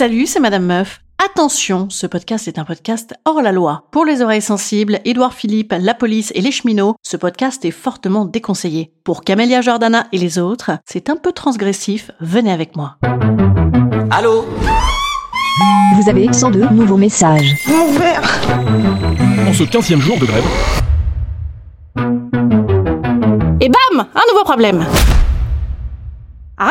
Salut, c'est Madame Meuf. Attention, ce podcast est un podcast hors la loi. Pour les oreilles sensibles, Édouard Philippe, la police et les cheminots, ce podcast est fortement déconseillé. Pour Camélia Jordana et les autres, c'est un peu transgressif, venez avec moi. Allô Vous avez 102 nouveaux messages. En ce 15 jour de grève, Et bam Un nouveau problème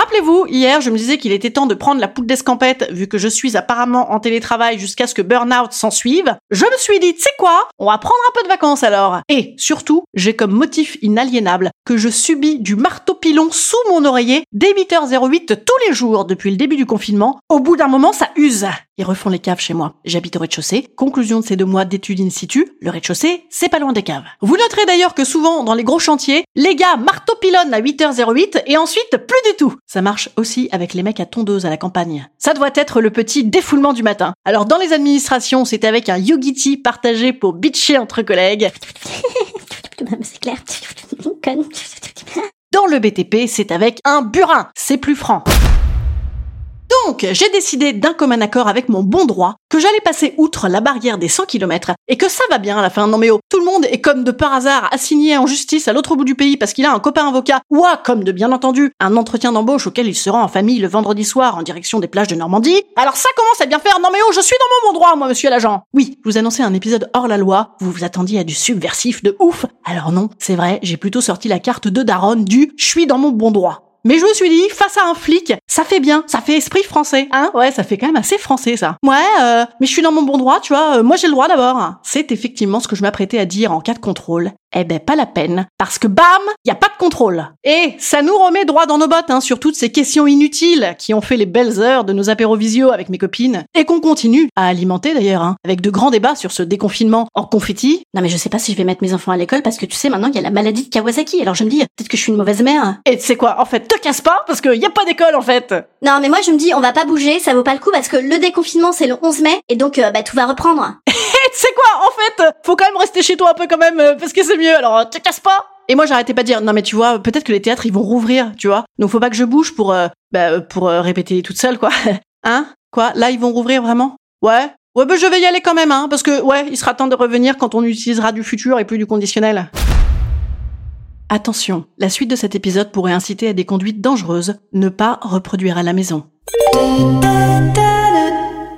Rappelez-vous, hier, je me disais qu'il était temps de prendre la poudre d'escampette, vu que je suis apparemment en télétravail jusqu'à ce que burn-out s'en suive. Je me suis dit, tu sais quoi? On va prendre un peu de vacances alors. Et surtout, j'ai comme motif inaliénable que je subis du marteau pilon sous mon oreiller dès 8h08 tous les jours depuis le début du confinement. Au bout d'un moment, ça use. Ils refont les caves chez moi. J'habite au rez-de-chaussée. Conclusion de ces deux mois d'études in situ, le rez-de-chaussée, c'est pas loin des caves. Vous noterez d'ailleurs que souvent, dans les gros chantiers, les gars marteau pilonnent à 8h08 et ensuite plus du tout. Marche aussi avec les mecs à tondeuse à la campagne. Ça doit être le petit défoulement du matin. Alors dans les administrations, c'est avec un yogiti partagé pour bitcher entre collègues. C'est clair. Conne. Dans le BTP, c'est avec un burin. C'est plus franc. Donc, j'ai décidé d'un commun accord avec mon bon droit que j'allais passer outre la barrière des 100 km et que ça va bien à la fin. Non mais oh, tout le monde est comme de par hasard assigné en justice à l'autre bout du pays parce qu'il a un copain avocat ou comme de bien entendu, un entretien d'embauche auquel il se rend en famille le vendredi soir en direction des plages de Normandie. Alors ça commence à bien faire. Non mais oh, je suis dans mon bon droit, moi, monsieur l'agent. Oui, vous annonçais un épisode hors la loi. Vous vous attendiez à du subversif de ouf. Alors non, c'est vrai, j'ai plutôt sorti la carte de Daron du je suis dans mon bon droit. Mais je me suis dit, face à un flic, ça fait bien, ça fait esprit français, hein Ouais, ça fait quand même assez français ça. Ouais, euh, mais je suis dans mon bon droit, tu vois, euh, moi j'ai le droit d'abord. C'est effectivement ce que je m'apprêtais à dire en cas de contrôle. Eh ben pas la peine, parce que bam, y a pas de contrôle. Et ça nous remet droit dans nos bottes, hein, sur toutes ces questions inutiles qui ont fait les belles heures de nos apérovisio avec mes copines, et qu'on continue à alimenter d'ailleurs, hein, avec de grands débats sur ce déconfinement en confetti. Non mais je sais pas si je vais mettre mes enfants à l'école parce que tu sais maintenant il y a la maladie de Kawasaki. Alors je me dis peut-être que je suis une mauvaise mère. Et tu sais quoi, en fait, te casse pas, parce que y a pas d'école en fait. Non mais moi je me dis on va pas bouger, ça vaut pas le coup parce que le déconfinement c'est le 11 mai et donc euh, bah tout va reprendre. Et tu sais quoi, en fait, faut quand même rester chez toi un peu quand même, euh, parce que c'est mieux, alors te casse pas! Et moi j'arrêtais pas de dire non mais tu vois peut-être que les théâtres ils vont rouvrir tu vois. Donc faut pas que je bouge pour euh, bah, euh, pour répéter toute seule quoi. Hein? Quoi? Là ils vont rouvrir vraiment? Ouais? Ouais bah je vais y aller quand même hein parce que ouais il sera temps de revenir quand on utilisera du futur et plus du conditionnel. Attention, la suite de cet épisode pourrait inciter à des conduites dangereuses, ne pas reproduire à la maison.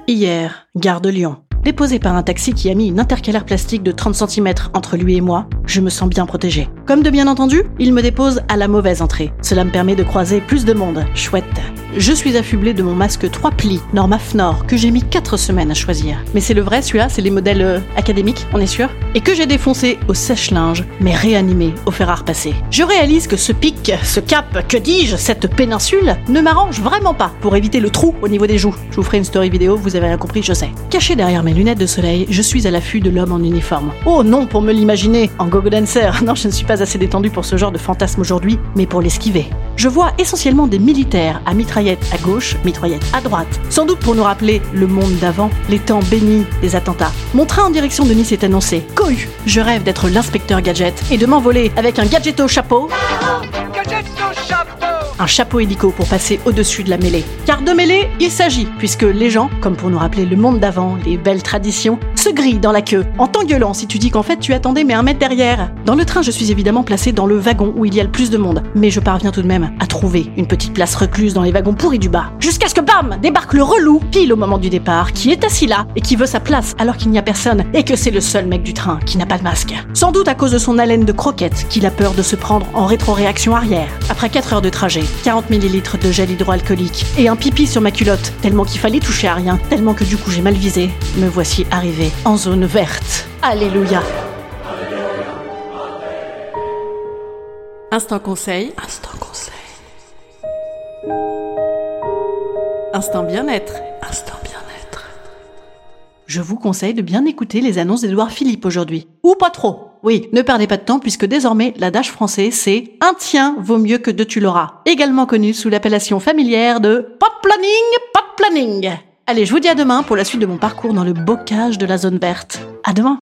Hier, gare de Lyon. Déposé par un taxi qui a mis une intercalaire plastique de 30 cm entre lui et moi, je me sens bien protégée. Comme de bien entendu, il me dépose à la mauvaise entrée. Cela me permet de croiser plus de monde. Chouette. Je suis affublée de mon masque 3 plis, Norma Fnor, que j'ai mis 4 semaines à choisir. Mais c'est le vrai celui-là, c'est les modèles euh, académiques, on est sûr Et que j'ai défoncé au sèche-linge, mais réanimé au fer à repasser. Je réalise que ce pic, ce cap, que dis-je, cette péninsule, ne m'arrange vraiment pas pour éviter le trou au niveau des joues. Je vous ferai une story vidéo, vous avez rien compris, je sais. Caché derrière mes lunettes de soleil, je suis à l'affût de l'homme en uniforme. Oh non, pour me l'imaginer, en gogo dancer. Non, je ne suis pas assez détendu pour ce genre de fantasme aujourd'hui, mais pour l'esquiver. Je vois essentiellement des militaires à à gauche, mitraillette à droite. Sans doute pour nous rappeler le monde d'avant, les temps bénis des attentats. Mon train en direction de Nice est annoncé. Cohu Je rêve d'être l'inspecteur gadget et de m'envoler avec un gadget au chapeau. Un chapeau hélico pour passer au-dessus de la mêlée. Car de mêlée, il s'agit, puisque les gens, comme pour nous rappeler le monde d'avant, les belles traditions, se grille dans la queue, en t'engueulant si tu dis qu'en fait tu attendais mais un mètre derrière. Dans le train, je suis évidemment placé dans le wagon où il y a le plus de monde, mais je parviens tout de même à trouver une petite place recluse dans les wagons pourris du bas. Jusqu'à ce que bam débarque le relou, pile au moment du départ, qui est assis là et qui veut sa place alors qu'il n'y a personne et que c'est le seul mec du train qui n'a pas de masque. Sans doute à cause de son haleine de croquette qu'il a peur de se prendre en rétroréaction arrière. Après 4 heures de trajet, 40 ml de gel hydroalcoolique et un pipi sur ma culotte, tellement qu'il fallait toucher à rien, tellement que du coup j'ai mal visé, me voici arrivé en zone verte. Alléluia. Instant conseil. Instant conseil. Instant bien-être. Instant bien-être. Je vous conseille de bien écouter les annonces d'Edouard Philippe aujourd'hui. Ou pas trop. Oui, ne perdez pas de temps puisque désormais l'adage français c'est un tien vaut mieux que deux tu l'auras. Également connu sous l'appellation familière de de planning, de planning. Allez, je vous dis à demain pour la suite de mon parcours dans le bocage de la zone verte. À demain.